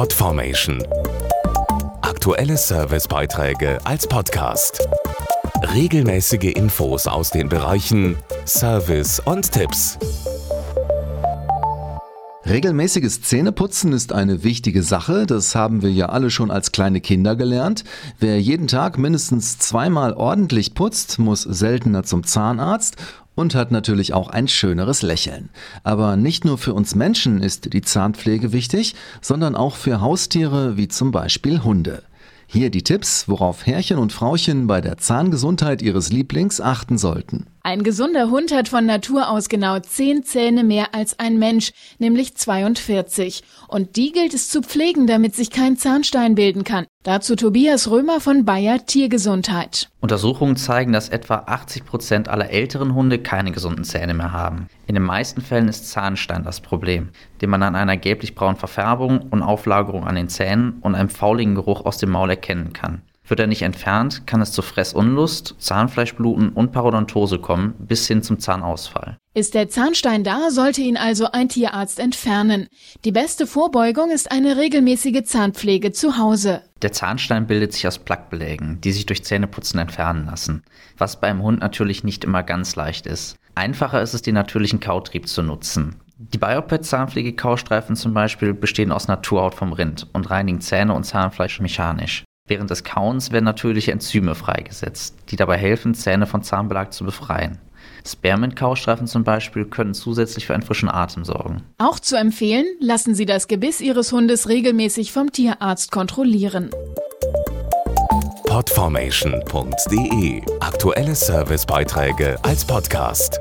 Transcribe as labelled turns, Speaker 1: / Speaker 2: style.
Speaker 1: Podformation. Aktuelle Servicebeiträge als Podcast. Regelmäßige Infos aus den Bereichen Service und Tipps.
Speaker 2: Regelmäßiges Zähneputzen ist eine wichtige Sache, das haben wir ja alle schon als kleine Kinder gelernt. Wer jeden Tag mindestens zweimal ordentlich putzt, muss seltener zum Zahnarzt und hat natürlich auch ein schöneres Lächeln. Aber nicht nur für uns Menschen ist die Zahnpflege wichtig, sondern auch für Haustiere wie zum Beispiel Hunde. Hier die Tipps, worauf Herrchen und Frauchen bei der Zahngesundheit ihres Lieblings achten sollten.
Speaker 3: Ein gesunder Hund hat von Natur aus genau zehn Zähne mehr als ein Mensch, nämlich 42. Und die gilt es zu pflegen, damit sich kein Zahnstein bilden kann. Dazu Tobias Römer von Bayer Tiergesundheit.
Speaker 4: Untersuchungen zeigen, dass etwa 80 Prozent aller älteren Hunde keine gesunden Zähne mehr haben. In den meisten Fällen ist Zahnstein das Problem, den man an einer gelblich-braunen Verfärbung und Auflagerung an den Zähnen und einem fauligen Geruch aus dem Maul erkennen kann. Wird er nicht entfernt, kann es zu Fressunlust, Zahnfleischbluten und Parodontose kommen, bis hin zum Zahnausfall.
Speaker 3: Ist der Zahnstein da, sollte ihn also ein Tierarzt entfernen. Die beste Vorbeugung ist eine regelmäßige Zahnpflege zu Hause.
Speaker 4: Der Zahnstein bildet sich aus Plaquebelägen, die sich durch Zähneputzen entfernen lassen, was beim Hund natürlich nicht immer ganz leicht ist. Einfacher ist es, den natürlichen Kautrieb zu nutzen. Die Biopet-Zahnpflege-Kaustreifen zum Beispiel bestehen aus Naturhaut vom Rind und reinigen Zähne und Zahnfleisch mechanisch. Während des Kauens werden natürliche Enzyme freigesetzt, die dabei helfen, Zähne von Zahnbelag zu befreien. Spearmint-Kaustreifen zum Beispiel können zusätzlich für einen frischen Atem sorgen.
Speaker 3: Auch zu empfehlen, lassen Sie das Gebiss Ihres Hundes regelmäßig vom Tierarzt kontrollieren.
Speaker 1: Podformation.de Aktuelle Servicebeiträge als Podcast.